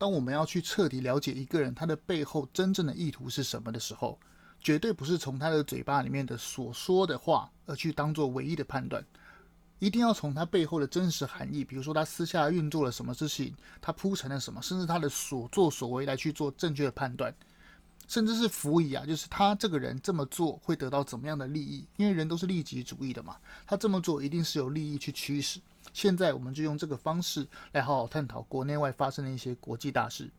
当我们要去彻底了解一个人他的背后真正的意图是什么的时候，绝对不是从他的嘴巴里面的所说的话而去当做唯一的判断，一定要从他背后的真实含义，比如说他私下运作了什么事情，他铺成了什么，甚至他的所作所为来去做正确的判断。甚至是辅以啊，就是他这个人这么做会得到怎么样的利益？因为人都是利己主义的嘛，他这么做一定是有利益去驱使。现在我们就用这个方式来好好探讨国内外发生的一些国际大事。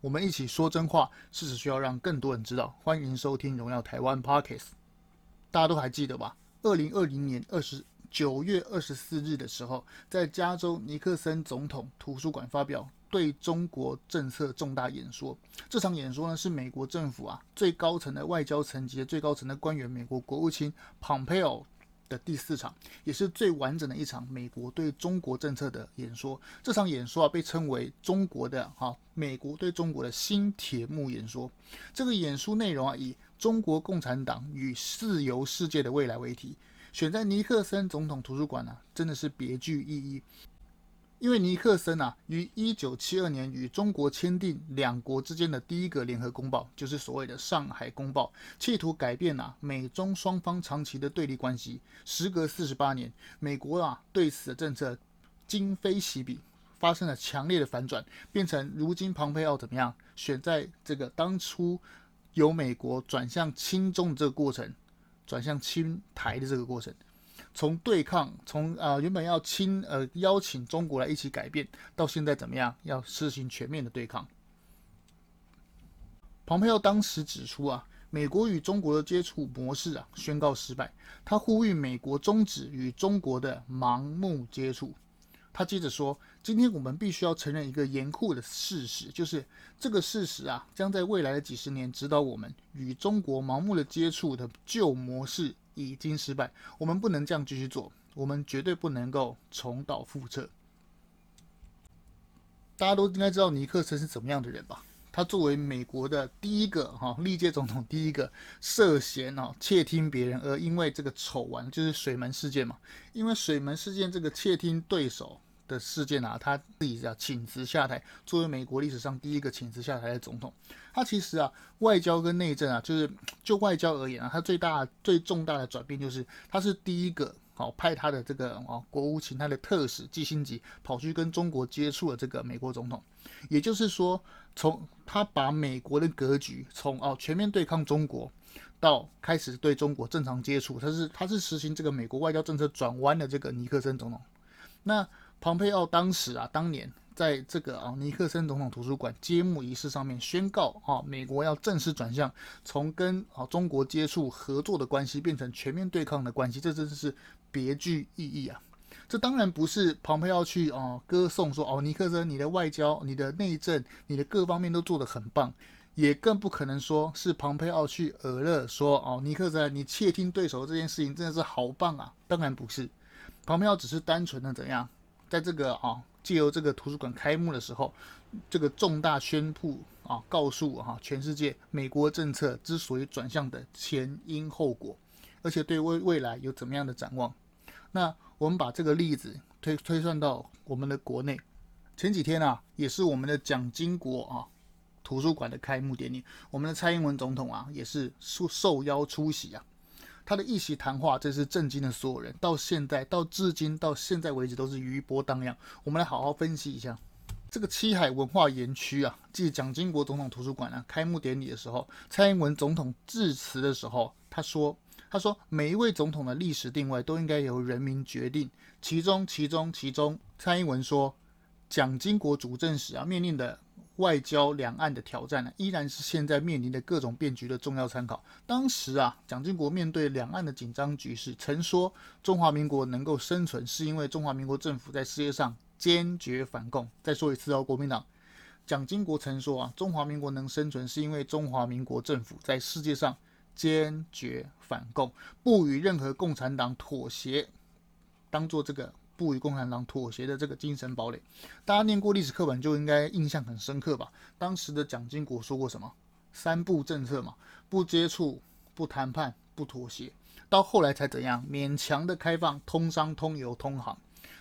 我们一起说真话，事实需要让更多人知道。欢迎收听《荣耀台湾 Podcast》，大家都还记得吧？二零二零年二十九月二十四日的时候，在加州尼克森总统图书馆发表对中国政策重大演说。这场演说呢，是美国政府啊最高层的外交层级的最高层的官员，美国国务卿蓬佩奥。的第四场，也是最完整的一场美国对中国政策的演说。这场演说啊，被称为中国的哈美国对中国的新铁幕演说。这个演说内容啊，以中国共产党与自由世界的未来为题，选在尼克森总统图书馆啊，真的是别具意义。因为尼克森啊，于一九七二年与中国签订两国之间的第一个联合公报，就是所谓的《上海公报》，企图改变啊美中双方长期的对立关系。时隔四十八年，美国啊对此的政策今非昔比，发生了强烈的反转，变成如今蓬佩奥怎么样选在这个当初由美国转向亲中的这个过程，转向亲台的这个过程。从对抗，从啊、原本要亲呃邀请中国来一起改变，到现在怎么样，要实行全面的对抗。蓬佩奥当时指出啊，美国与中国的接触模式啊宣告失败，他呼吁美国终止与中国的盲目接触。他接着说，今天我们必须要承认一个严酷的事实，就是这个事实啊将在未来的几十年指导我们与中国盲目的接触的旧模式。已经失败，我们不能这样继续做，我们绝对不能够重蹈覆辙。大家都应该知道尼克森是怎么样的人吧？他作为美国的第一个哈历届总统，第一个涉嫌哦窃听别人，而因为这个丑闻就是水门事件嘛，因为水门事件这个窃听对手的事件啊，他自己要请辞下台，作为美国历史上第一个请辞下台的总统。他其实啊，外交跟内政啊，就是就外交而言啊，他最大最重大的转变就是，他是第一个好派他的这个哦国务卿，他的特使季辛吉跑去跟中国接触的这个美国总统。也就是说，从他把美国的格局从哦全面对抗中国，到开始对中国正常接触，他是他是实行这个美国外交政策转弯的这个尼克森总统。那蓬佩奥当时啊，当年在这个啊尼克森总统图书馆揭幕仪式上面宣告啊，美国要正式转向从跟啊中国接触合作的关系变成全面对抗的关系，这真的是别具意义啊！这当然不是蓬佩奥去啊歌颂说哦，尼克森你的外交、你的内政、你的各方面都做得很棒，也更不可能说是蓬佩奥去耳乐说哦，尼克森你窃听对手这件事情真的是好棒啊！当然不是。蓬佩奥只是单纯的怎样，在这个啊，借由这个图书馆开幕的时候，这个重大宣布啊，告诉哈全世界，美国政策之所以转向的前因后果，而且对未未来有怎么样的展望。那我们把这个例子推推算到我们的国内，前几天啊，也是我们的蒋经国啊图书馆的开幕典礼，我们的蔡英文总统啊也是受受邀出席啊。他的一席谈话，真是震惊了所有人。到现在，到至今，到现在为止，都是余波荡漾。我们来好好分析一下这个七海文化园区啊，即蒋经国总统图书馆啊，开幕典礼的时候，蔡英文总统致辞的时候，他说：“他说每一位总统的历史定位都应该由人民决定。其中，其中，其中，蔡英文说，蒋经国主政时啊，面临的。”外交两岸的挑战呢，依然是现在面临的各种变局的重要参考。当时啊，蒋经国面对两岸的紧张局势，曾说中华民国能够生存，是因为中华民国政府在世界上坚决反共。再说一次哦，国民党，蒋经国曾说啊，中华民国能生存，是因为中华民国政府在世界上坚决反共，不与任何共产党妥协，当做这个不与共产党妥协的这个精神堡垒。大家念过历史课本就应该印象很深刻吧？当时的蒋经国说过什么？三不政策嘛，不接触、不谈判、不妥协。到后来才怎样？勉强的开放，通商、通邮、通航。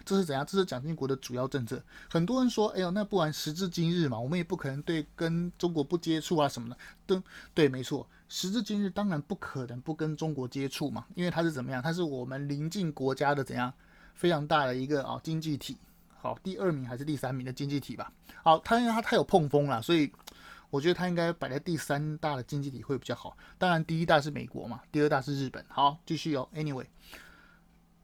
这是怎样？这是蒋经国的主要政策。很多人说：“哎呦，那不然时至今日嘛，我们也不可能对跟中国不接触啊什么的。”对对，没错，时至今日当然不可能不跟中国接触嘛，因为它是怎么样？它是我们邻近国家的怎样非常大的一个啊经济体，好，第二名还是第三名的经济体吧？好，它因为它太有碰风了，所以我觉得它应该摆在第三大的经济体会比较好。当然，第一大是美国嘛，第二大是日本。好，继续哦。Anyway。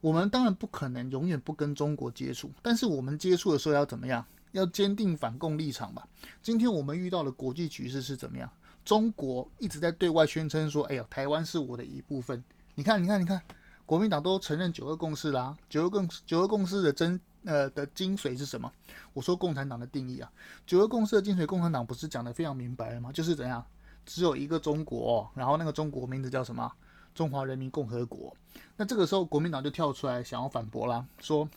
我们当然不可能永远不跟中国接触，但是我们接触的时候要怎么样？要坚定反共立场吧。今天我们遇到的国际局势是怎么样？中国一直在对外宣称说：“哎呀，台湾是我的一部分。”你看，你看，你看，国民党都承认九二共识啦。九二共九二共识的真呃的精髓是什么？我说共产党的定义啊，九二共识的精髓，共产党不是讲得非常明白了吗？就是怎样，只有一个中国，然后那个中国名字叫什么？中华人民共和国，那这个时候国民党就跳出来想要反驳啦，说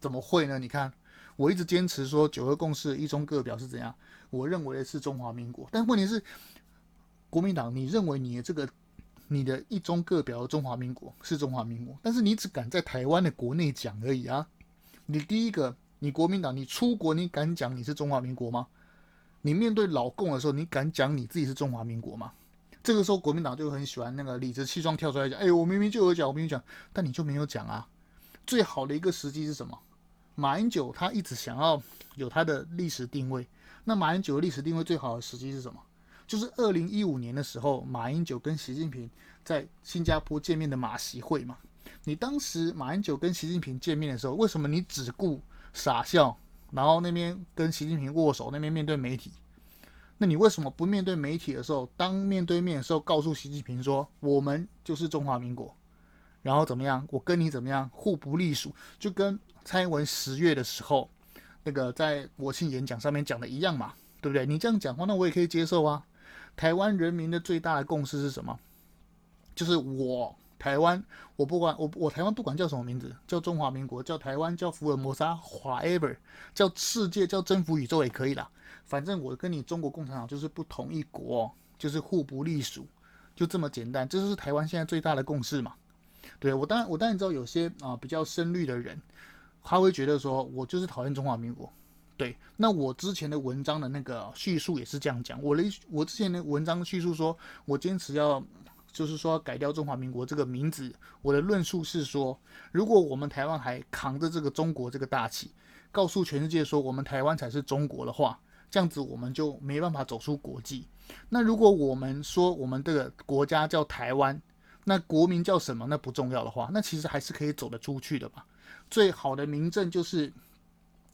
怎么会呢？你看，我一直坚持说九二共识一中各表是怎样，我认为是中华民国，但问题是国民党，你认为你的这个你的一中各表的中华民国是中华民国，但是你只敢在台湾的国内讲而已啊！你第一个，你国民党，你出国你敢讲你是中华民国吗？你面对老共的时候，你敢讲你自己是中华民国吗？这个时候，国民党就很喜欢那个理直气壮跳出来讲：“哎，我明明就有讲，我明明讲，但你就没有讲啊。”最好的一个时机是什么？马英九他一直想要有他的历史定位。那马英九的历史定位最好的时机是什么？就是二零一五年的时候，马英九跟习近平在新加坡见面的马习会嘛。你当时马英九跟习近平见面的时候，为什么你只顾傻笑，然后那边跟习近平握手，那边面对媒体？那你为什么不面对媒体的时候，当面对面的时候，告诉习近平说我们就是中华民国，然后怎么样？我跟你怎么样？互不隶属，就跟蔡英文十月的时候那个在国庆演讲上面讲的一样嘛，对不对？你这样讲话，那我也可以接受啊。台湾人民的最大的共识是什么？就是我台湾，我不管我我台湾不管叫什么名字，叫中华民国，叫台湾，叫福尔摩沙，whatever，叫世界，叫征服宇宙也可以啦。反正我跟你中国共产党就是不同一国，就是互不隶属，就这么简单。这就是台湾现在最大的共识嘛。对，我当然我当然知道有些啊、比较深绿的人，他会觉得说我就是讨厌中华民国。对，那我之前的文章的那个叙述也是这样讲。我的我之前的文章叙述说我坚持要就是说改掉中华民国这个名字。我的论述是说，如果我们台湾还扛着这个中国这个大旗，告诉全世界说我们台湾才是中国的话。这样子我们就没办法走出国际。那如果我们说我们这个国家叫台湾，那国名叫什么？那不重要的话，那其实还是可以走得出去的吧。最好的明证就是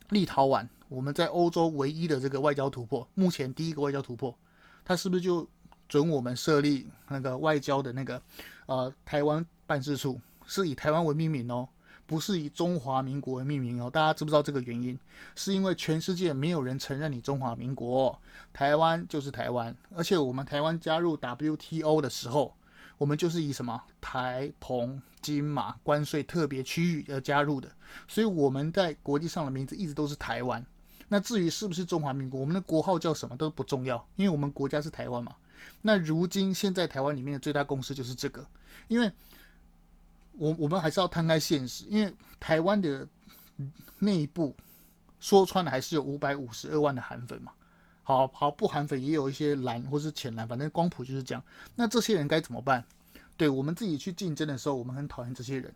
立陶宛，我们在欧洲唯一的这个外交突破，目前第一个外交突破，它是不是就准我们设立那个外交的那个呃台湾办事处，是以台湾为命名哦？不是以中华民国为命名哦，大家知不知道这个原因？是因为全世界没有人承认你中华民国，台湾就是台湾，而且我们台湾加入 WTO 的时候，我们就是以什么台澎金马关税特别区域而加入的，所以我们在国际上的名字一直都是台湾。那至于是不是中华民国，我们的国号叫什么都不重要，因为我们国家是台湾嘛。那如今现在台湾里面的最大公司就是这个，因为。我我们还是要摊开现实，因为台湾的内部说穿了还是有五百五十二万的韩粉嘛。好好不韩粉也有一些蓝或是浅蓝，反正光谱就是这样。那这些人该怎么办？对我们自己去竞争的时候，我们很讨厌这些人。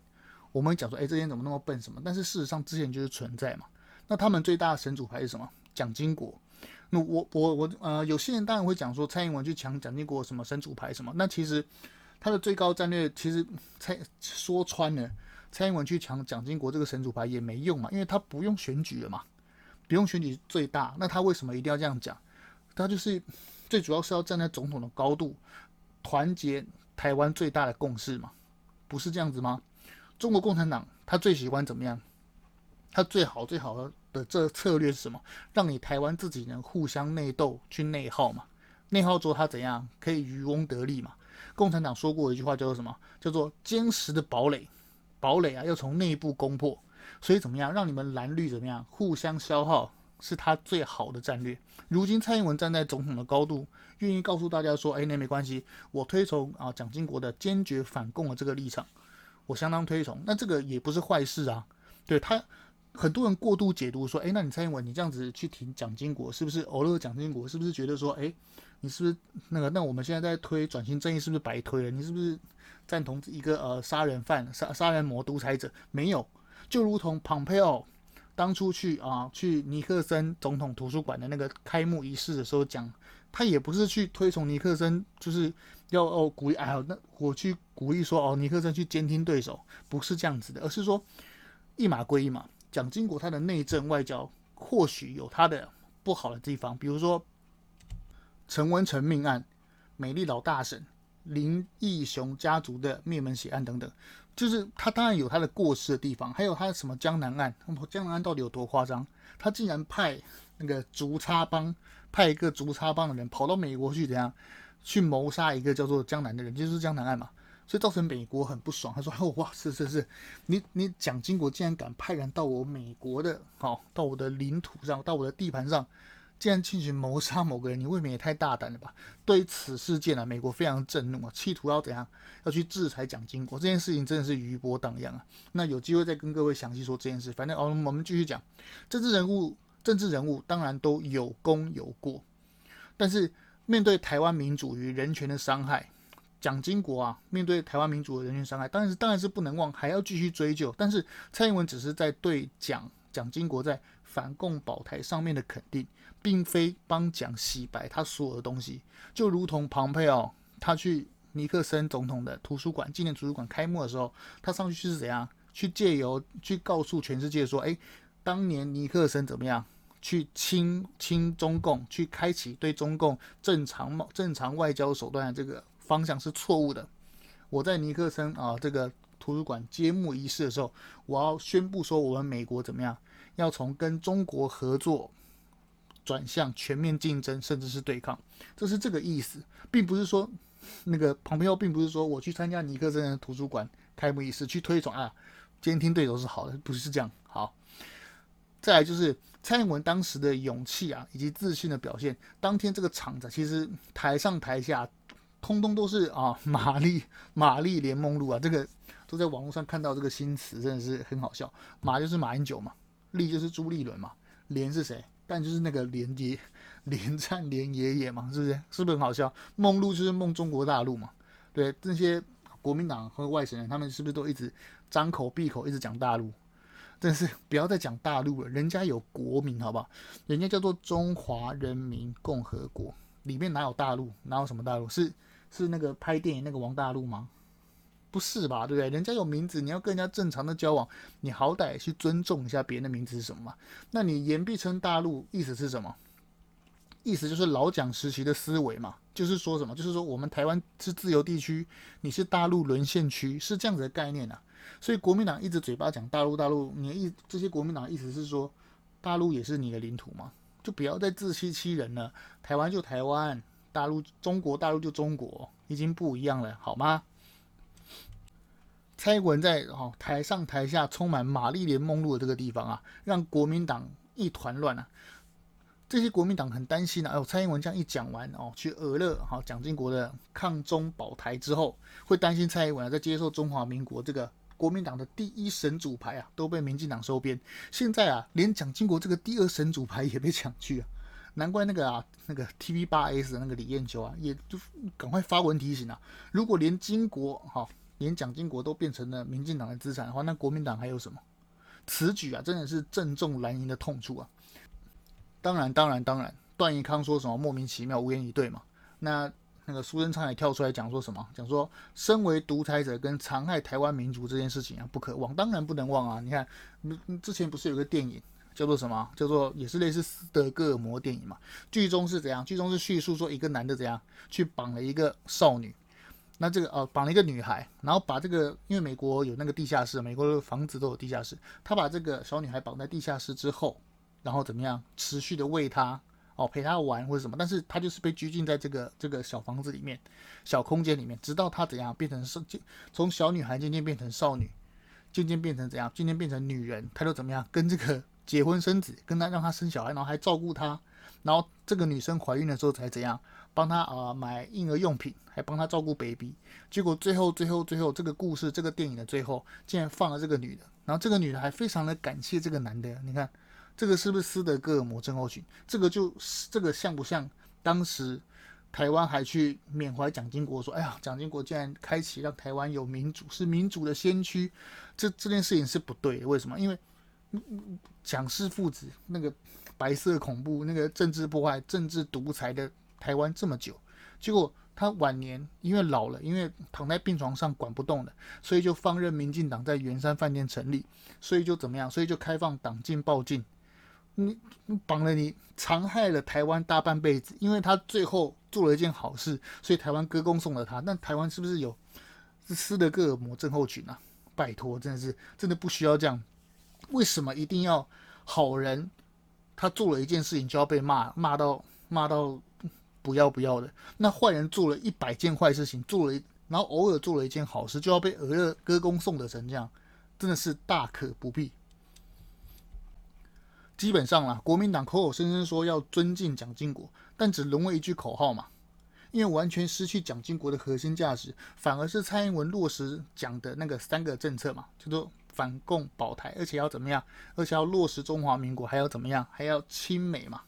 我们讲说，哎，这些人怎么那么笨什么？但是事实上，之前就是存在嘛。那他们最大的神主牌是什么？蒋经国。那我我我呃，有些人当然会讲说，蔡英文去抢蒋经国什么神主牌什么？那其实。他的最高战略其实蔡说穿了，蔡英文去抢蒋经国这个神主牌也没用嘛，因为他不用选举了嘛，不用选举最大，那他为什么一定要这样讲？他就是最主要是要站在总统的高度，团结台湾最大的共识嘛，不是这样子吗？中国共产党他最喜欢怎么样？他最好最好的的这策略是什么？让你台湾自己人互相内斗去内耗嘛，内耗之后他怎样可以渔翁得利嘛？共产党说过一句话，叫做什么？叫做坚实的堡垒，堡垒啊，要从内部攻破。所以怎么样，让你们蓝绿怎么样互相消耗，是他最好的战略。如今蔡英文站在总统的高度，愿意告诉大家说，哎，那没关系，我推崇啊蒋经国的坚决反共的这个立场，我相当推崇。那这个也不是坏事啊，对他。很多人过度解读说，哎，那你蔡英文你这样子去挺蒋经国，是不是偶尔蒋经国是不是觉得说，哎，你是不是那个？那我们现在在推转型正义，是不是白推了？你是不是赞同一个呃杀人犯、杀杀人魔、独裁者？没有，就如同蓬佩奥当初去啊去尼克森总统图书馆的那个开幕仪式的时候讲，他也不是去推崇尼克森，就是要哦鼓励，哎呀，那我去鼓励说哦尼克森去监听对手，不是这样子的，而是说一码归一码。蒋经国他的内政外交或许有他的不好的地方，比如说陈文成命案、美丽岛大审、林义雄家族的灭门血案等等，就是他当然有他的过失的地方，还有他什么江南案，江南案到底有多夸张？他竟然派那个竹叉帮派一个竹叉帮的人跑到美国去，怎样去谋杀一个叫做江南的人，就是江南案嘛。所以造成美国很不爽，他说：“哦，哇，是是是，你你蒋经国竟然敢派人到我美国的，好、哦，到我的领土上，到我的地盘上，竟然进行谋杀某个人，你未免也太大胆了吧？”对于此事件啊，美国非常震怒啊，企图要怎样，要去制裁蒋经国，这件事情真的是余波荡漾啊。那有机会再跟各位详细说这件事。反正哦，我们继续讲，政治人物，政治人物当然都有功有过，但是面对台湾民主与人权的伤害。蒋经国啊，面对台湾民主的人权伤害，当然是当然是不能忘，还要继续追究。但是蔡英文只是在对蒋蒋经国在反共保台上面的肯定，并非帮蒋洗白他所有的东西。就如同庞佩奥，他去尼克森总统的图书馆纪念图书馆开幕的时候，他上去是怎样去借由去告诉全世界说，哎，当年尼克森怎么样去亲亲中共，去开启对中共正常贸正常外交手段的这个。方向是错误的。我在尼克森啊这个图书馆揭幕仪式的时候，我要宣布说，我们美国怎么样，要从跟中国合作转向全面竞争，甚至是对抗，这是这个意思，并不是说那个旁边并不是说我去参加尼克森的图书馆开幕仪式去推崇啊，监听对手是好的，不是这样。好，再来就是蔡英文当时的勇气啊，以及自信的表现。当天这个场子，其实台上台下。通通都是啊，玛丽 玛丽莲梦露啊，这个都在网络上看到这个新词，真的是很好笑。马就是马英九嘛，丽就是朱立伦嘛，莲是谁？但就是那个连爷，连战连爷爷嘛，是不是？是不是很好笑？梦露就是梦中国大陆嘛，对，这些国民党和外省人，他们是不是都一直张口闭口一直讲大陆？真是不要再讲大陆了，人家有国名，好不好？人家叫做中华人民共和国，里面哪有大陆？哪有什么大陆？是。是那个拍电影那个王大陆吗？不是吧，对不对？人家有名字，你要跟人家正常的交往，你好歹去尊重一下别人的名字是什么嘛？那你言必称大陆，意思是什么？意思就是老蒋时期的思维嘛，就是说什么？就是说我们台湾是自由地区，你是大陆沦陷区，是这样子的概念啊。所以国民党一直嘴巴讲大陆大陆，你的意这些国民党意思是说大陆也是你的领土嘛？就不要再自欺欺人了，台湾就台湾。大陆，中国大陆就中国，已经不一样了，好吗？蔡英文在哦台上台下充满玛丽莲梦露的这个地方啊，让国民党一团乱啊。这些国民党很担心啊，哦，蔡英文这样一讲完哦，去俄勒好蒋经国的抗中保台之后，会担心蔡英文在接受中华民国这个国民党的第一神主牌啊，都被民进党收编。现在啊，连蒋经国这个第二神主牌也被抢去啊。难怪那个啊，那个 TV 八 S 的那个李彦秋啊，也就赶快发文提醒啊，如果连金国哈，连蒋经国都变成了民进党的资产的话，那国民党还有什么？此举啊，真的是正中蓝营的痛处啊。当然，当然，当然，段宜康说什么莫名其妙、无言以对嘛。那那个苏贞昌也跳出来讲说什么？讲说身为独裁者跟残害台湾民族这件事情啊，不可忘，当然不能忘啊。你看，之前不是有个电影？叫做什么？叫做也是类似斯德哥尔摩电影嘛。剧中是怎样？剧中是叙述说一个男的怎样去绑了一个少女，那这个哦绑了一个女孩，然后把这个因为美国有那个地下室，美国的房子都有地下室，他把这个小女孩绑在地下室之后，然后怎么样持续的喂她哦陪她玩或者什么，但是她就是被拘禁在这个这个小房子里面小空间里面，直到她怎样变成是从小女孩渐渐变成少女。渐渐变成怎样？渐渐变成女人，他就怎么样？跟这个结婚生子，跟他让他生小孩，然后还照顾他，然后这个女生怀孕的时候才怎样？帮他啊、买婴儿用品，还帮他照顾 baby。结果最后最后最后这个故事这个电影的最后，竟然放了这个女的，然后这个女的还非常的感谢这个男的。你看这个是不是斯德哥尔摩症候群？这个就这个像不像当时？台湾还去缅怀蒋经国，说：“哎呀，蒋经国竟然开启让台湾有民主，是民主的先驱。这这件事情是不对的。为什么？因为蒋氏父子那个白色恐怖、那个政治破坏、政治独裁的台湾这么久，结果他晚年因为老了，因为躺在病床上管不动了，所以就放任民进党在圆山饭店成立，所以就怎么样？所以就开放党禁报禁。”你绑了你，残害了台湾大半辈子，因为他最后做了一件好事，所以台湾歌功颂了他。那台湾是不是有斯德哥尔摩症候群啊？拜托，真的是真的不需要这样。为什么一定要好人他做了一件事情就要被骂骂到骂到不要不要的？那坏人做了一百件坏事情，做了然后偶尔做了一件好事，就要被俄勒歌功颂德成这样，真的是大可不必。基本上啦，国民党口口声声说要尊敬蒋经国，但只沦为一句口号嘛。因为完全失去蒋经国的核心价值，反而是蔡英文落实讲的那个三个政策嘛，叫做反共保台，而且要怎么样？而且要落实中华民国，还要怎么样？还要亲美嘛，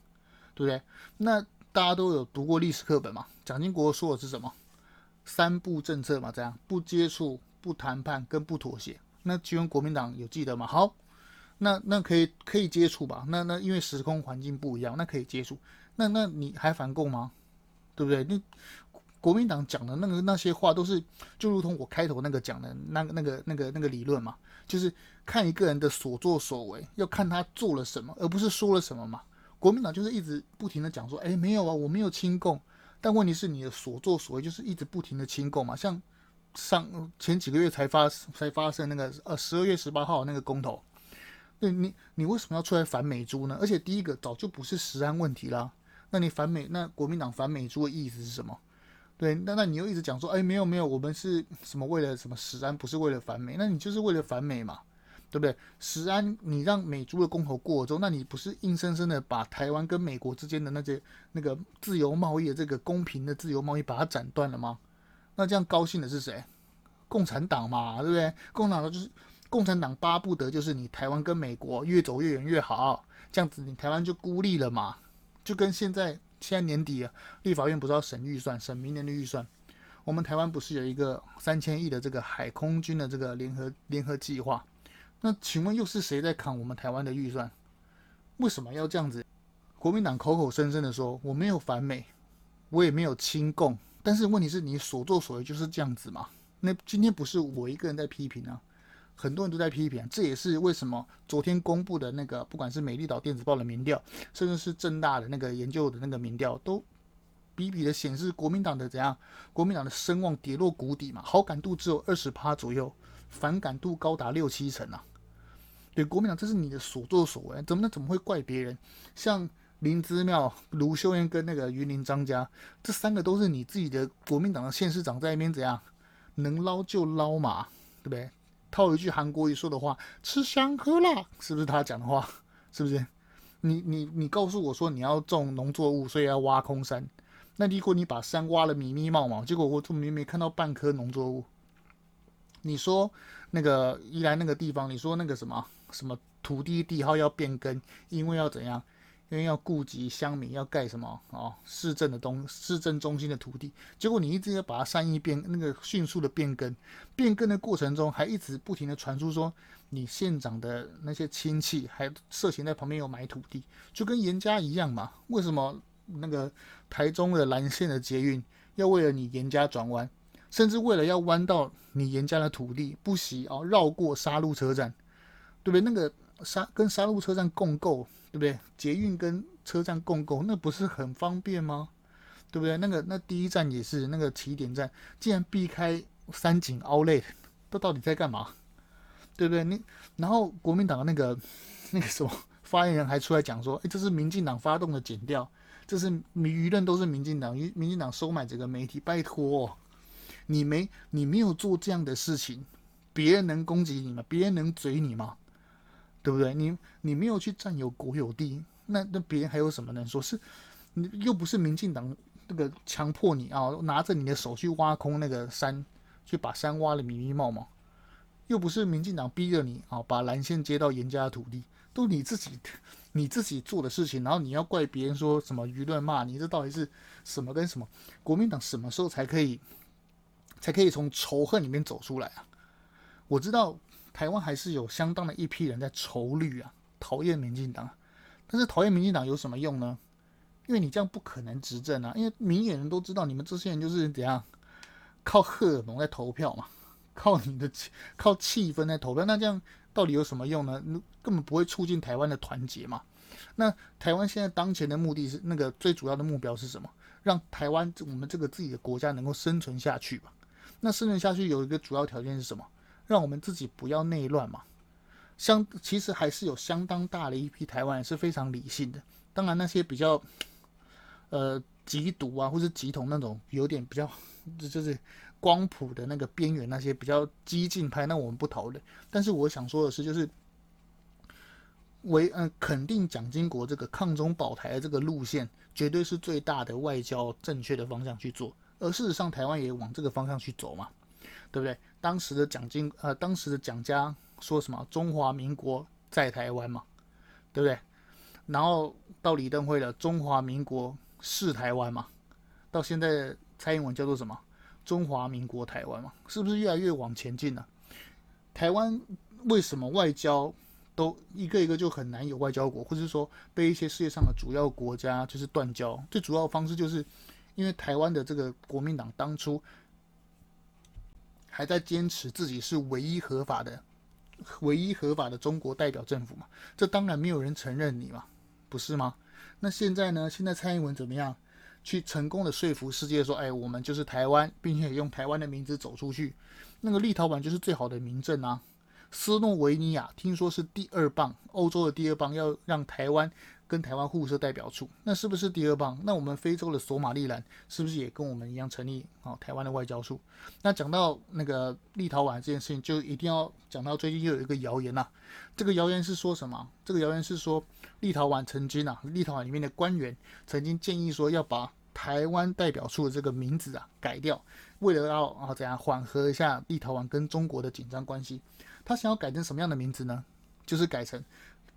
对不对？那大家都有读过历史课本嘛？蒋经国说的是什么？三不政策嘛，这样不接触、不谈判跟不妥协。那请问国民党有记得吗？好。那那可以可以接触吧？那那因为时空环境不一样，那可以接触。那那你还反共吗？对不对？那国民党讲的那个那些话都是，就如同我开头那个讲的那个那个那个那个理论嘛，就是看一个人的所作所为，要看他做了什么，而不是说了什么嘛。国民党就是一直不停的讲说，哎，没有啊，我没有亲共。但问题是你的所作所为就是一直不停的亲共嘛。像上前几个月才发才发生那个呃十二月十八号那个公投。对你，你为什么要出来反美猪呢？而且第一个早就不是食安问题啦。那你反美，那国民党反美猪的意思是什么？对，那那你又一直讲说，哎，没有没有，我们是什么为了什么食安，不是为了反美，那你就是为了反美嘛，对不对？食安你让美猪的公投过了之后，那你不是硬生生的把台湾跟美国之间的那些那个自由贸易的这个公平的自由贸易把它斩断了吗？那这样高兴的是谁？共产党嘛，对不对？共产党就是。共产党巴不得就是你台湾跟美国越走越远越好，这样子你台湾就孤立了嘛？就跟现在现在年底啊，立法院不是要审预算，审明年的预算。我们台湾不是有一个三千亿的这个海空军的这个联合联合计划？那请问又是谁在扛我们台湾的预算？为什么要这样子？国民党口口声声的说我没有反美，我也没有亲共，但是问题是你所作所为就是这样子嘛？那今天不是我一个人在批评啊。很多人都在批评，这也是为什么昨天公布的那个，不管是美丽岛电子报的民调，甚至是政大的那个研究的那个民调，都比比的显示国民党的怎样，国民党的声望跌落谷底嘛，好感度只有二十趴左右，反感度高达六七成啊。对国民党，这是你的所作所为，怎么能怎么会怪别人？像林之妙、卢秀燕跟那个云林张家，这三个都是你自己的国民党的县市长在那边怎样，能捞就捞嘛，对不对？套一句韩国语说的话，吃香喝辣，是不是他讲的话？是不是？你你你告诉我说你要种农作物，所以要挖空山。那如果你把山挖了密密茂茂，结果我怎么没没看到半棵农作物？你说那个宜兰那个地方，你说那个什么什么土地地号要变更，因为要怎样？因为要顾及乡民，要盖什么哦？市政的东市政中心的土地，结果你一直要把它善意变那个迅速的变更，变更的过程中还一直不停的传出说你县长的那些亲戚还涉嫌在旁边有买土地，就跟严家一样嘛？为什么那个台中的蓝线的捷运要为了你严家转弯，甚至为了要弯到你严家的土地，不惜啊绕过沙鹿车站，对不对？那个沙跟沙鹿车站共构。对不对？捷运跟车站共构，那不是很方便吗？对不对？那个那第一站也是那个起点站，竟然避开三井 Outlet，这到底在干嘛？对不对？你然后国民党的那个 那个什么发言人还出来讲说，哎，这是民进党发动的检调，这是舆论都是民进党，民进党收买这个媒体，拜托，你没你没有做这样的事情，别人能攻击你吗？别人能嘴你吗？对不对？你你没有去占有国有地，那那别人还有什么能说？是，你又不是民进党那个强迫你啊，拿着你的手去挖空那个山，去把山挖的密密茂茂，又不是民进党逼着你啊，把蓝线接到严家的土地，都你自己你自己做的事情，然后你要怪别人说什么舆论骂你，这到底是什么跟什么？国民党什么时候才可以？才可以从仇恨里面走出来啊！我知道台湾还是有相当的一批人在仇绿啊，讨厌民进党。但是讨厌民进党有什么用呢？因为你这样不可能执政啊！因为明眼人都知道你们这些人就是怎样靠荷尔蒙在投票嘛，靠你的靠气氛在投票。那这样到底有什么用呢？根本不会促进台湾的团结嘛。那台湾现在当前的目的是那个最主要的目标是什么？让台湾我们这个自己的国家能够生存下去吧。那生存下去有一个主要条件是什么？让我们自己不要内乱嘛。相其实还是有相当大的一批台湾人是非常理性的。当然那些比较呃极独啊，或是极统那种有点比较就是光谱的那个边缘那些比较激进派，那我们不讨论。但是我想说的是，就是为嗯、肯定蒋经国这个抗中保台的这个路线，绝对是最大的外交正确的方向去做。而事实上，台湾也往这个方向去走嘛，对不对？当时的蒋经呃，当时的蒋家说什么“中华民国在台湾”嘛，对不对？然后到李登辉的“中华民国是台湾”嘛，到现在蔡英文叫做什么“中华民国台湾”嘛，是不是越来越往前进了？台湾为什么外交都一个一个就很难有外交国，或者是说被一些世界上的主要国家就是断交？最主要的方式就是。因为台湾的这个国民党当初还在坚持自己是唯一合法的、唯一合法的中国代表政府嘛，这当然没有人承认你嘛，不是吗？那现在呢？现在蔡英文怎么样去成功的说服世界说，哎，我们就是台湾，并且用台湾的名字走出去，那个立陶宛就是最好的明证啊。斯洛维尼亚听说是第二棒，欧洲的第二棒，要让台湾。跟台湾互设代表处，那是不是第二棒？那我们非洲的索马利兰是不是也跟我们一样成立啊、哦？台湾的外交处？那讲到那个立陶宛这件事情，就一定要讲到最近又有一个谣言呐、啊。这个谣言是说什么？这个谣言是说立陶宛曾经啊，立陶宛里面的官员曾经建议说要把台湾代表处的这个名字啊改掉，为了要啊怎样缓和一下立陶宛跟中国的紧张关系，他想要改成什么样的名字呢？就是改成。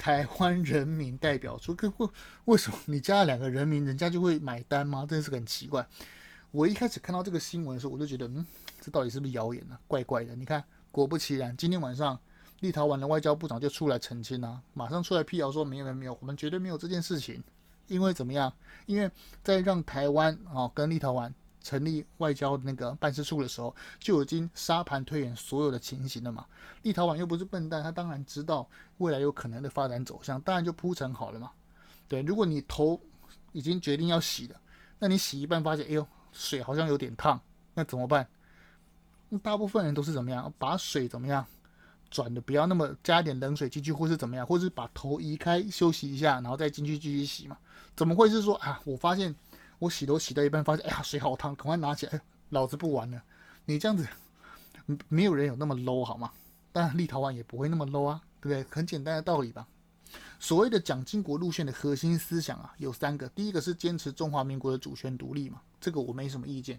台湾人民代表处，可为为什么你加了两个人民，人家就会买单吗？真的是很奇怪。我一开始看到这个新闻的时候，我就觉得，嗯，这到底是不是谣言呢？怪怪的。你看，果不其然，今天晚上立陶宛的外交部长就出来澄清了，马上出来辟谣说，没有没有没有，我们绝对没有这件事情。因为怎么样？因为在让台湾啊跟立陶宛。成立外交那个办事处的时候，就已经沙盘推演所有的情形了嘛。立陶宛又不是笨蛋，他当然知道未来有可能的发展走向，当然就铺陈好了嘛。对，如果你头已经决定要洗了，那你洗一半发现，哎呦，水好像有点烫，那怎么办？那大部分人都是怎么样？把水怎么样转的不要那么加点冷水进去，或是怎么样，或是把头移开休息一下，然后再进去继续洗嘛？怎么会是说啊？我发现。我洗头洗到一半，发现哎呀，水好烫，赶快拿起来，老子不玩了。你这样子，没有人有那么 low 好吗？当然，立陶宛也不会那么 low 啊，对不对？很简单的道理吧。所谓的蒋经国路线的核心思想啊，有三个。第一个是坚持中华民国的主权独立嘛，这个我没什么意见。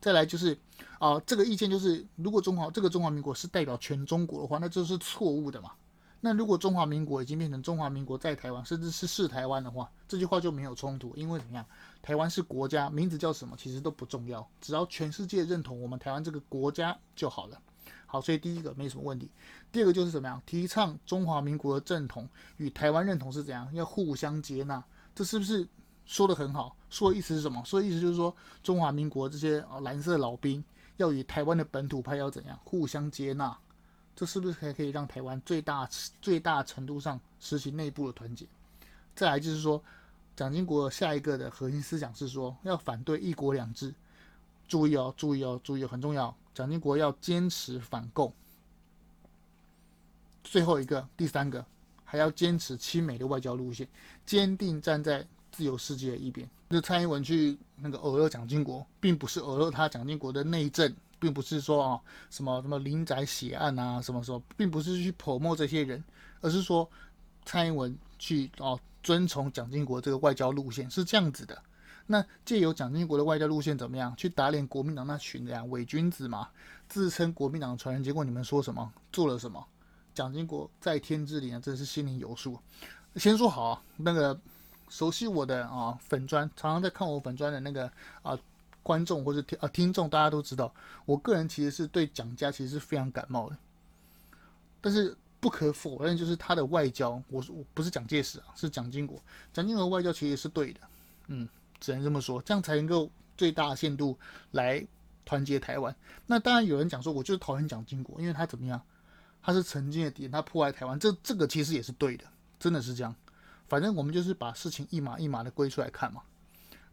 再来就是啊、这个意见就是，如果中华这个中华民国是代表全中国的话，那这是错误的嘛。那如果中华民国已经变成中华民国在台湾，甚至是是台湾的话，这句话就没有冲突，因为怎么样？台湾是国家，名字叫什么其实都不重要，只要全世界认同我们台湾这个国家就好了。好，所以第一个没什么问题。第二个就是怎么样？提倡中华民国的正统与台湾认同是怎样？要互相接纳，这是不是说得很好？说的意思是什么？说的意思就是说中华民国这些啊蓝色老兵要与台湾的本土派要怎样互相接纳？这是不是还可以让台湾最大最大程度上实行内部的团结？再来就是说，蒋经国下一个的核心思想是说要反对一国两制。注意哦，注意哦，注意哦，很重要。蒋经国要坚持反共。最后一个，第三个，还要坚持亲美的外交路线，坚定站在自由世界的一边。那蔡英文去那个欧乐蒋经国，并不是欧乐他蒋经国的内政，并不是说啊什么什么林宅血案啊什么什么，并不是去泼墨这些人，而是说蔡英文去哦遵从蒋经国这个外交路线是这样子的。那借由蒋经国的外交路线怎么样去打脸国民党那群人伪君子嘛？自称国民党传人，结果你们说什么？做了什么？蒋经国在天之灵啊，真是心里有数。先说好啊，那个熟悉我的啊粉砖，常常在看我粉砖的那个啊观众或者听啊听众，大家都知道，我个人其实是对蒋家其实是非常感冒的。但是不可否认，就是他的外交，我我不是蒋介石啊，是蒋经国。蒋经国外交其实是对的，嗯。只能这么说，这样才能够最大限度来团结台湾。那当然有人讲说，我就是讨厌蒋经国，因为他怎么样？他是曾经的敌人，他破坏台湾，这这个其实也是对的，真的是这样。反正我们就是把事情一码一码的归出来看嘛。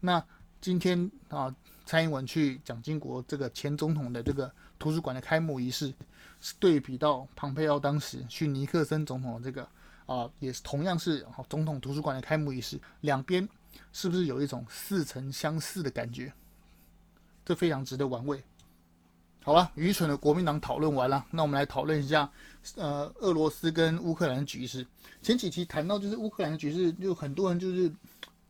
那今天啊，蔡英文去蒋经国这个前总统的这个图书馆的开幕仪式，对比到庞佩奥当时去尼克森总统的这个啊，也是同样是总统图书馆的开幕仪式，两边。是不是有一种似曾相识的感觉？这非常值得玩味。好了，愚蠢的国民党讨论完了，那我们来讨论一下，呃，俄罗斯跟乌克兰的局势。前几期谈到就是乌克兰的局势，就很多人就是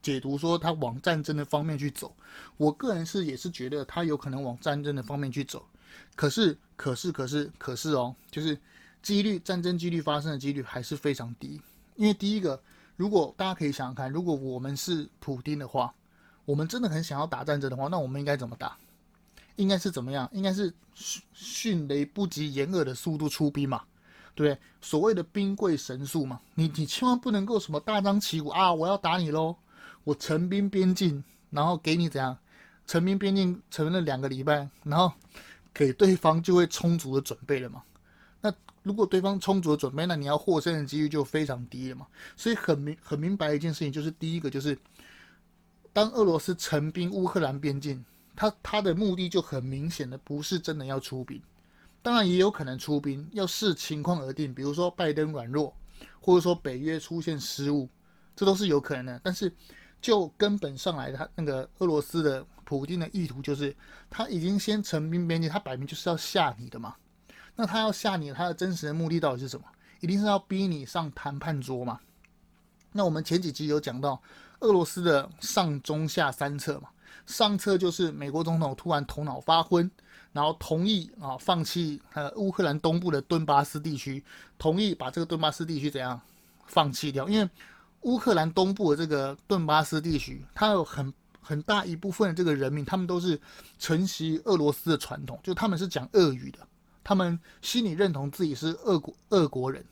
解读说他往战争的方面去走。我个人是也是觉得他有可能往战争的方面去走。可是，可是，可是，可是哦，就是几率战争几率发生的几率还是非常低，因为第一个。如果大家可以想想看，如果我们是普丁的话，我们真的很想要打战争的话，那我们应该怎么打？应该是怎么样？应该是迅迅雷不及掩耳的速度出兵嘛，对？所谓的兵贵神速嘛，你你千万不能够什么大张旗鼓啊，我要打你喽，我陈兵边境，然后给你怎样？陈兵边境成了两个礼拜，然后给对方就会充足的准备了嘛。那如果对方充足的准备，那你要获胜的几率就非常低了嘛。所以很明很明白一件事情就是，第一个就是，当俄罗斯成兵乌克兰边境，他他的目的就很明显的不是真的要出兵，当然也有可能出兵，要视情况而定。比如说拜登软弱，或者说北约出现失误，这都是有可能的。但是就根本上来，他那个俄罗斯的普京的意图就是，他已经先陈兵边境，他摆明就是要吓你的嘛。那他要吓你，他的真实的目的到底是什么？一定是要逼你上谈判桌嘛？那我们前几集有讲到俄罗斯的上中下三策嘛？上策就是美国总统突然头脑发昏，然后同意啊放弃呃乌克兰东部的顿巴斯地区，同意把这个顿巴斯地区怎样放弃掉？因为乌克兰东部的这个顿巴斯地区，它有很很大一部分的这个人民，他们都是承袭俄罗斯的传统，就他们是讲俄语的。他们心里认同自己是俄国俄国人，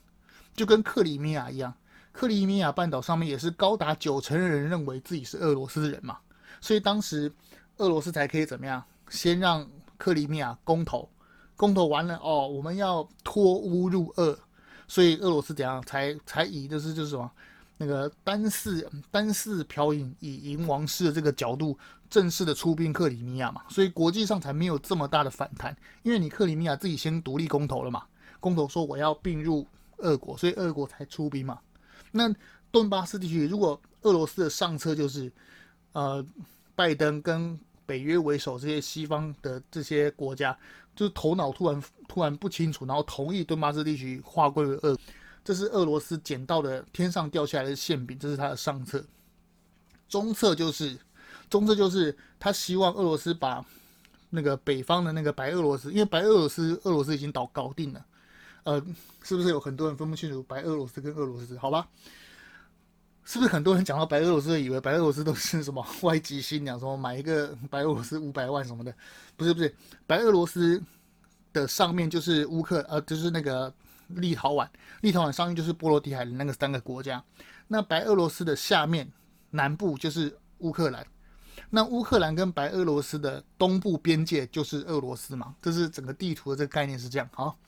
就跟克里米亚一样。克里米亚半岛上面也是高达九成的人认为自己是俄罗斯人嘛，所以当时俄罗斯才可以怎么样？先让克里米亚公投，公投完了哦，我们要脱乌入俄，所以俄罗斯怎样才才以就是就是什么那个单四单四瓢饮以迎王师的这个角度。正式的出兵克里米亚嘛，所以国际上才没有这么大的反弹，因为你克里米亚自己先独立公投了嘛，公投说我要并入俄国，所以俄国才出兵嘛。那顿巴斯地区，如果俄罗斯的上策就是，呃，拜登跟北约为首这些西方的这些国家，就是头脑突然突然不清楚，然后同意顿巴斯地区划归为俄，这是俄罗斯捡到的天上掉下来的馅饼，这是他的上策。中策就是。中策就是他希望俄罗斯把那个北方的那个白俄罗斯，因为白俄罗斯俄罗斯已经搞搞定了，呃，是不是有很多人分不清楚白俄罗斯跟俄罗斯？好吧，是不是很多人讲到白俄罗斯，以为白俄罗斯都是什么外籍新娘，什么买一个白俄罗斯五百万什么的？不是不是，白俄罗斯的上面就是乌克，呃，就是那个立陶宛，立陶宛上面就是波罗的海的那个三个国家，那白俄罗斯的下面南部就是乌克兰。那乌克兰跟白俄罗斯的东部边界就是俄罗斯嘛？这是整个地图的这个概念是这样。好，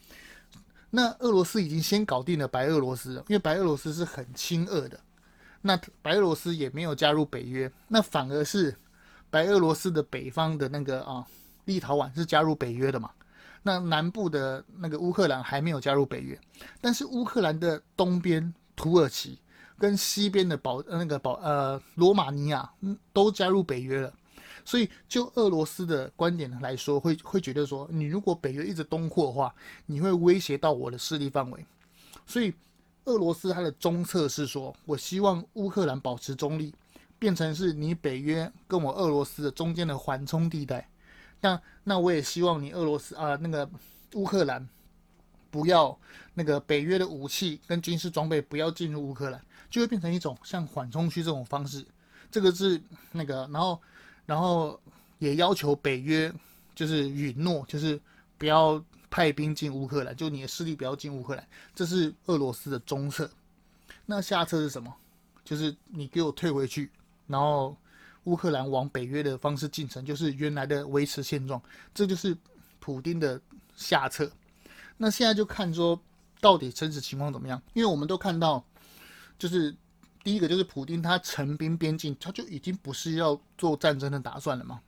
那俄罗斯已经先搞定了白俄罗斯了，因为白俄罗斯是很亲俄的。那白俄罗斯也没有加入北约，那反而是白俄罗斯的北方的那个啊，立陶宛是加入北约的嘛？那南部的那个乌克兰还没有加入北约，但是乌克兰的东边土耳其跟西边的保那个保呃罗马尼亚都加入北约了。所以，就俄罗斯的观点来说，会会觉得说，你如果北约一直东扩的话，你会威胁到我的势力范围。所以，俄罗斯它的中策是说，我希望乌克兰保持中立，变成是你北约跟我俄罗斯的中间的缓冲地带。那那我也希望你俄罗斯啊，那个乌克兰不要那个北约的武器跟军事装备不要进入乌克兰，就会变成一种像缓冲区这种方式。这个是那个，然后。然后也要求北约就是允诺，就是不要派兵进乌克兰，就你的势力不要进乌克兰，这是俄罗斯的中策。那下策是什么？就是你给我退回去，然后乌克兰往北约的方式进程，就是原来的维持现状，这就是普丁的下策。那现在就看说到底真实情况怎么样，因为我们都看到就是。第一个就是普丁，他陈兵边境，他就已经不是要做战争的打算了嘛。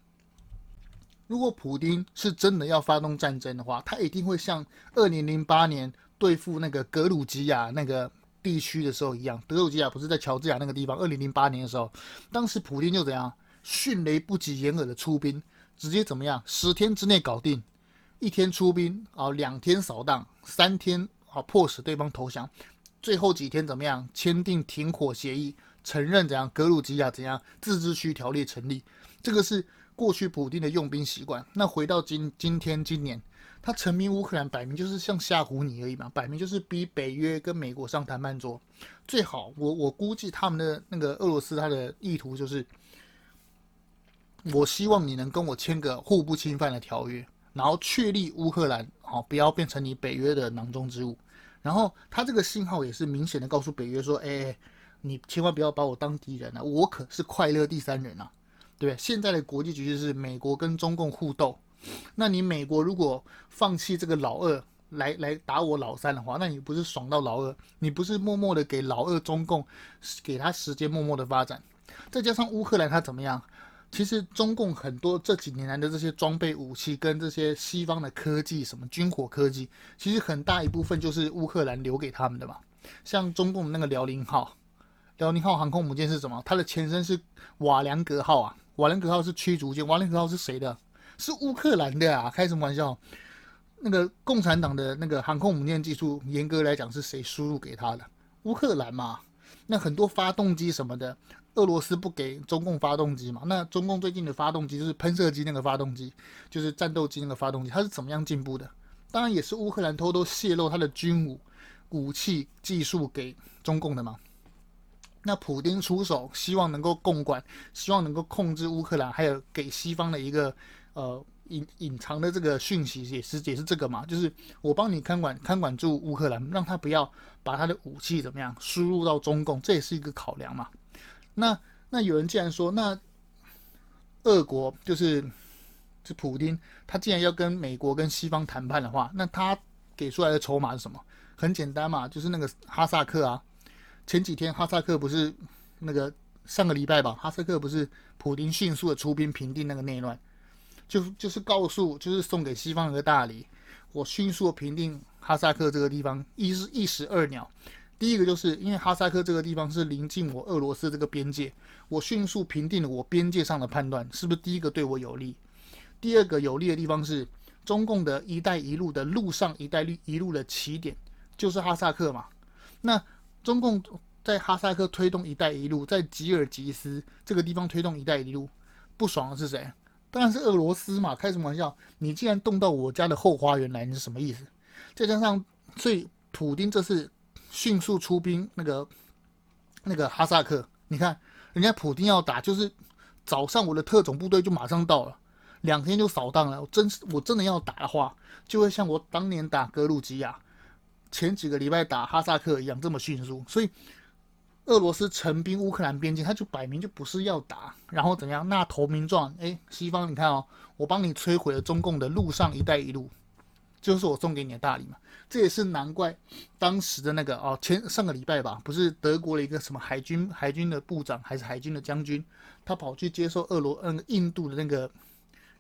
如果普丁是真的要发动战争的话，他一定会像二零零八年对付那个格鲁吉亚那个地区的时候一样。德鲁吉亚不是在乔治亚那个地方？二零零八年的时候，当时普丁就怎样，迅雷不及掩耳的出兵，直接怎么样，十天之内搞定，一天出兵啊，两天扫荡，三天啊迫使对方投降。最后几天怎么样？签订停火协议，承认怎样？格鲁吉亚怎样？自治区条例成立，这个是过去普丁的用兵习惯。那回到今今天今年，他成名乌克兰，摆明就是像吓唬你而已嘛，摆明就是逼北约跟美国上谈判桌。最好，我我估计他们的那个俄罗斯他的意图就是，我希望你能跟我签个互不侵犯的条约，然后确立乌克兰好不要变成你北约的囊中之物。然后他这个信号也是明显的告诉北约说：“哎，你千万不要把我当敌人啊，我可是快乐第三人啊，对不对？现在的国际局势是美国跟中共互斗，那你美国如果放弃这个老二来来打我老三的话，那你不是爽到老二？你不是默默的给老二中共给他时间默默的发展？再加上乌克兰他怎么样？”其实中共很多这几年来的这些装备武器跟这些西方的科技，什么军火科技，其实很大一部分就是乌克兰留给他们的嘛。像中共那个辽宁号，辽宁号航空母舰是什么？它的前身是瓦良格号啊，瓦良格号是驱逐舰，瓦良格号是谁的？是乌克兰的啊！开什么玩笑？那个共产党的那个航空母舰技术，严格来讲是谁输入给他的？乌克兰嘛。那很多发动机什么的。俄罗斯不给中共发动机嘛？那中共最近的发动机就是喷射机那个发动机，就是战斗机那个发动机，它是怎么样进步的？当然也是乌克兰偷偷泄露它的军武武器技术给中共的嘛。那普丁出手，希望能够共管，希望能够控制乌克兰，还有给西方的一个呃隐隐藏的这个讯息，也是也是这个嘛，就是我帮你看管看管住乌克兰，让他不要把他的武器怎么样输入到中共，这也是一个考量嘛。那那有人既然说，那俄国就是是普丁，他既然要跟美国跟西方谈判的话，那他给出来的筹码是什么？很简单嘛，就是那个哈萨克啊。前几天哈萨克不是那个上个礼拜吧，哈萨克不是普丁迅速的出兵平定那个内乱，就就是告诉就是送给西方一个大礼，我迅速的平定哈萨克这个地方，一是一石二鸟。第一个就是因为哈萨克这个地方是临近我俄罗斯这个边界，我迅速平定了我边界上的判断，是不是第一个对我有利？第二个有利的地方是中共的一带一路的路上一带一路的起点就是哈萨克嘛。那中共在哈萨克推动一带一路，在吉尔吉斯这个地方推动一带一路，不爽的是谁？当然是俄罗斯嘛！开什么玩笑？你既然动到我家的后花园来，你是什么意思？再加上，所以普丁这次。迅速出兵，那个那个哈萨克，你看人家普丁要打，就是早上我的特种部队就马上到了，两天就扫荡了。我真我真的要打的话，就会像我当年打格鲁吉亚，前几个礼拜打哈萨克一样这么迅速。所以俄罗斯陈兵乌克兰边境，他就摆明就不是要打，然后怎样？那投名状，哎，西方你看哦，我帮你摧毁了中共的陆上一带一路。就是我送给你的大礼嘛，这也是难怪当时的那个哦，前上个礼拜吧，不是德国的一个什么海军海军的部长还是海军的将军，他跑去接受俄罗嗯印度的那个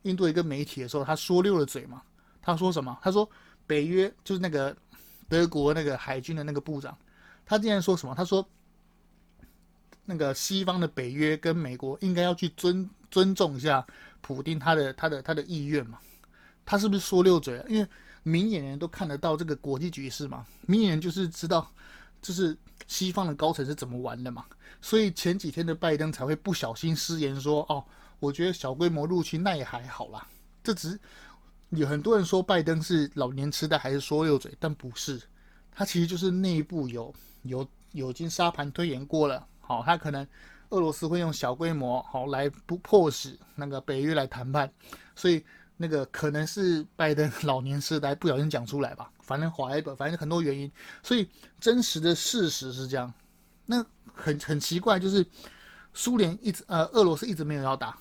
印度一个媒体的时候，他说溜了嘴嘛。他说什么？他说北约就是那个德国那个海军的那个部长，他竟然说什么？他说那个西方的北约跟美国应该要去尊尊重一下普丁他的他的他的意愿嘛？他是不是说溜嘴？因为明眼人都看得到这个国际局势嘛，明眼人就是知道，就是西方的高层是怎么玩的嘛，所以前几天的拜登才会不小心失言说，哦，我觉得小规模入侵那也还好啦。这只有很多人说拜登是老年痴呆还是说溜嘴，但不是，他其实就是内部有有有经沙盘推演过了，哦，他可能俄罗斯会用小规模好来不迫使那个北约来谈判，所以。那个可能是拜登 老年痴呆不小心讲出来吧，反正华莱本，反正很多原因，所以真实的事实是这样。那很很奇怪，就是苏联一直呃俄罗斯一直没有要打，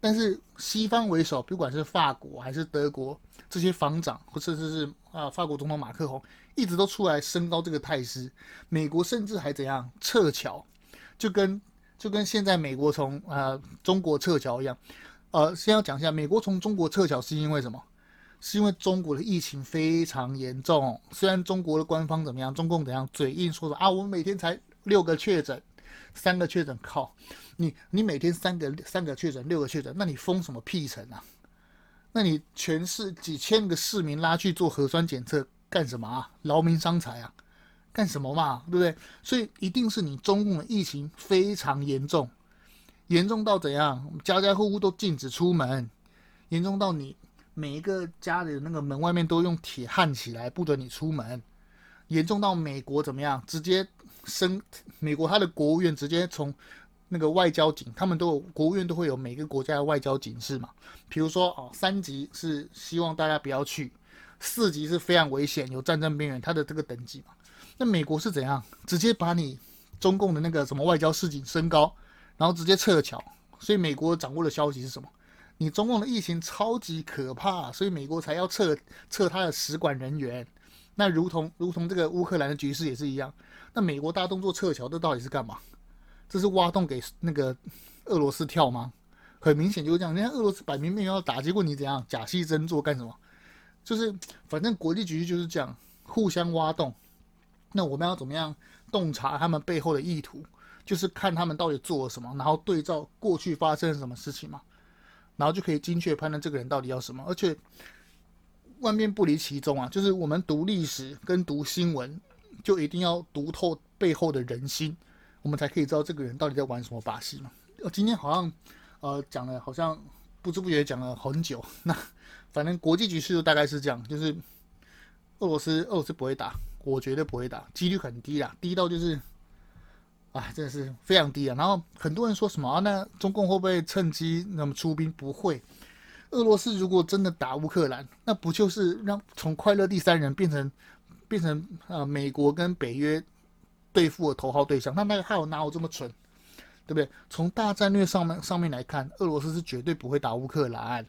但是西方为首，不管是法国还是德国这些防长，或者是是啊、法国总统马克宏，一直都出来升高这个态势。美国甚至还怎样撤侨，就跟就跟现在美国从呃中国撤侨一样。呃，先要讲一下，美国从中国撤侨是因为什么？是因为中国的疫情非常严重。虽然中国的官方怎么样，中共怎样嘴硬说说啊，我们每天才六个确诊，三个确诊，靠你，你每天三个三个确诊，六个确诊，那你封什么屁城啊？那你全市几千个市民拉去做核酸检测干什么啊？劳民伤财啊？干什么嘛？对不对？所以一定是你中共的疫情非常严重。严重到怎样？家家户户都禁止出门，严重到你每一个家里的那个门外面都用铁焊起来，不准你出门。严重到美国怎么样？直接升美国他的国务院直接从那个外交警，他们都有国务院都会有每个国家的外交警示嘛。比如说哦，三级是希望大家不要去，四级是非常危险，有战争边缘，它的这个等级嘛。那美国是怎样？直接把你中共的那个什么外交事情升高。然后直接撤侨，所以美国掌握的消息是什么？你中共的疫情超级可怕，所以美国才要撤撤他的使馆人员。那如同如同这个乌克兰的局势也是一样。那美国大动作撤侨，这到底是干嘛？这是挖洞给那个俄罗斯跳吗？很明显就是这样。人家俄罗斯摆明没有要打，结果你怎样假戏真做干什么？就是反正国际局势就是这样，互相挖洞。那我们要怎么样洞察他们背后的意图？就是看他们到底做了什么，然后对照过去发生了什么事情嘛，然后就可以精确判断这个人到底要什么。而且万变不离其宗啊，就是我们读历史跟读新闻，就一定要读透背后的人心，我们才可以知道这个人到底在玩什么把戏嘛。今天好像呃讲了，好像不知不觉讲了很久。那反正国际局势就大概是这样，就是俄罗斯俄罗斯不会打，我绝对不会打，几率很低啦，低到就是。啊，真的是非常低啊！然后很多人说什么？那中共会不会趁机那么出兵？不会。俄罗斯如果真的打乌克兰，那不就是让从快乐第三人变成变成呃美国跟北约对付的头号对象？那那个还有哪有这么蠢？对不对？从大战略上面上面来看，俄罗斯是绝对不会打乌克兰，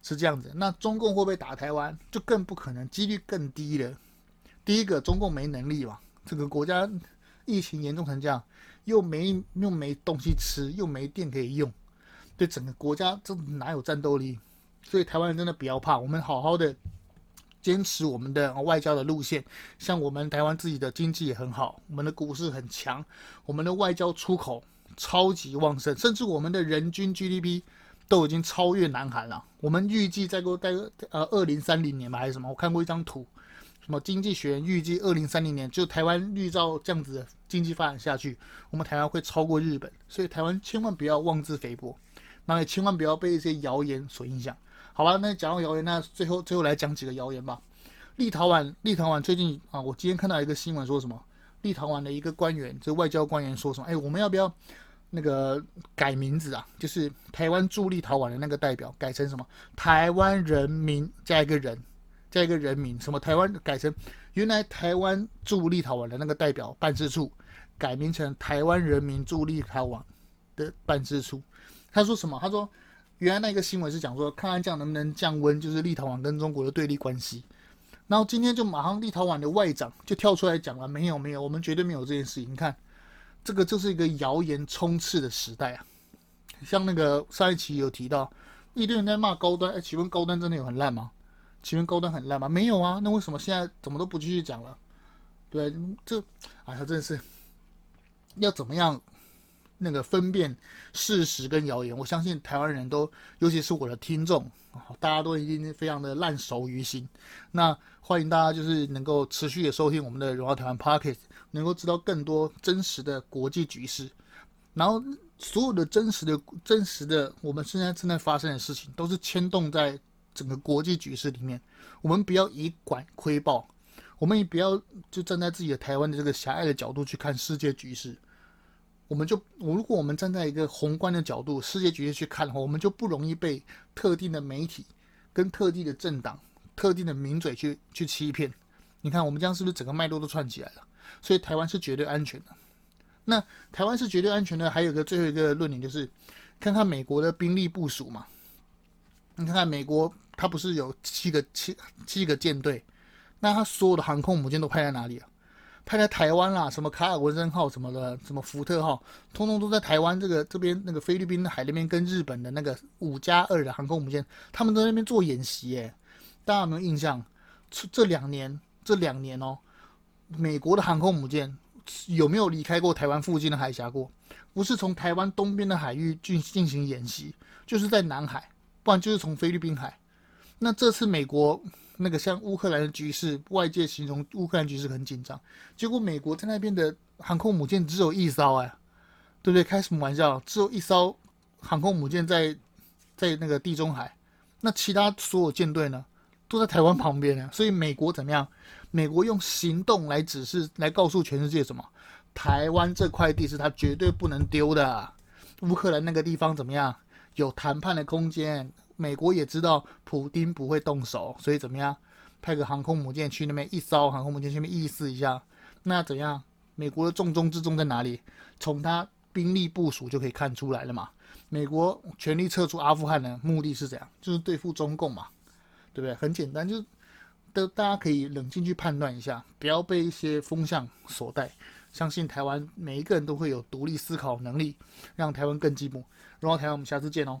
是这样子。那中共会不会打台湾？就更不可能，几率更低了。第一个，中共没能力嘛，这个国家。疫情严重成这样，又没又没东西吃，又没电可以用，对整个国家这哪有战斗力？所以台湾人真的不要怕，我们好好的坚持我们的外交的路线。像我们台湾自己的经济也很好，我们的股市很强，我们的外交出口超级旺盛，甚至我们的人均 GDP 都已经超越南韩了。我们预计再过大概呃二零三零年吧，还是什么？我看过一张图。什么经济学预计二零三零年就台湾绿照这样子的经济发展下去，我们台湾会超过日本，所以台湾千万不要妄自菲薄，那也千万不要被一些谣言所影响。好吧，那讲到谣言，那最后最后来讲几个谣言吧。立陶宛，立陶宛最近啊，我今天看到一个新闻说什么，立陶宛的一个官员，这外交官员说什么？哎，我们要不要那个改名字啊？就是台湾驻立陶宛的那个代表改成什么？台湾人民加一个人。加一个人名，什么台湾改成原来台湾驻立陶宛的那个代表办事处，改名成台湾人民驻立陶宛的办事处。他说什么？他说原来那个新闻是讲说，看看这样能不能降温，就是立陶宛跟中国的对立关系。然后今天就马上立陶宛的外长就跳出来讲了，没有没有，我们绝对没有这件事情。你看，这个就是一个谣言充斥的时代啊。像那个上一期有提到，一堆人在骂高端，哎，请问高端真的有很烂吗？请问高端很烂吗？没有啊，那为什么现在怎么都不继续讲了？对，这哎呀，真的是要怎么样那个分辨事实跟谣言。我相信台湾人都，尤其是我的听众，大家都已经非常的烂熟于心。那欢迎大家就是能够持续的收听我们的荣耀台湾 Podcast，能够知道更多真实的国际局势。然后所有的真实的、真实的我们现在正在发生的事情，都是牵动在整个国际局势里面。我们不要以管窥豹。我们也不要就站在自己的台湾的这个狭隘的角度去看世界局势，我们就如果我们站在一个宏观的角度，世界局势去看的话，我们就不容易被特定的媒体、跟特定的政党、特定的名嘴去去欺骗。你看，我们这样是不是整个脉络都串起来了？所以台湾是绝对安全的。那台湾是绝对安全的，还有一个最后一个论点就是，看看美国的兵力部署嘛。你看看美国，它不是有七个七七个舰队？那他所有的航空母舰都派在哪里啊？派在台湾啦，什么卡尔文森号什么的，什么福特号，通通都在台湾这个这边那个菲律宾的海那边跟日本的那个五加二的航空母舰，他们在那边做演习耶。大家有没有印象？这两年这两年哦，美国的航空母舰有没有离开过台湾附近的海峡过？不是从台湾东边的海域进进行演习，就是在南海，不然就是从菲律宾海。那这次美国。那个像乌克兰的局势，外界形容乌克兰局势很紧张，结果美国在那边的航空母舰只有一艘，哎，对不对？开什么玩笑？只有一艘航空母舰在在那个地中海，那其他所有舰队呢，都在台湾旁边呢。所以美国怎么样？美国用行动来指示，来告诉全世界什么？台湾这块地是他绝对不能丢的。乌克兰那个地方怎么样？有谈判的空间。美国也知道普丁不会动手，所以怎么样？派个航空母舰去那边，一艘航空母舰去那边意思一下。那怎样？美国的重中之重在哪里？从他兵力部署就可以看出来了嘛。美国全力撤出阿富汗的目的是怎样？就是对付中共嘛，对不对？很简单，就是都大家可以冷静去判断一下，不要被一些风向所带。相信台湾每一个人都会有独立思考能力，让台湾更进步。荣耀台湾，我们下次见哦。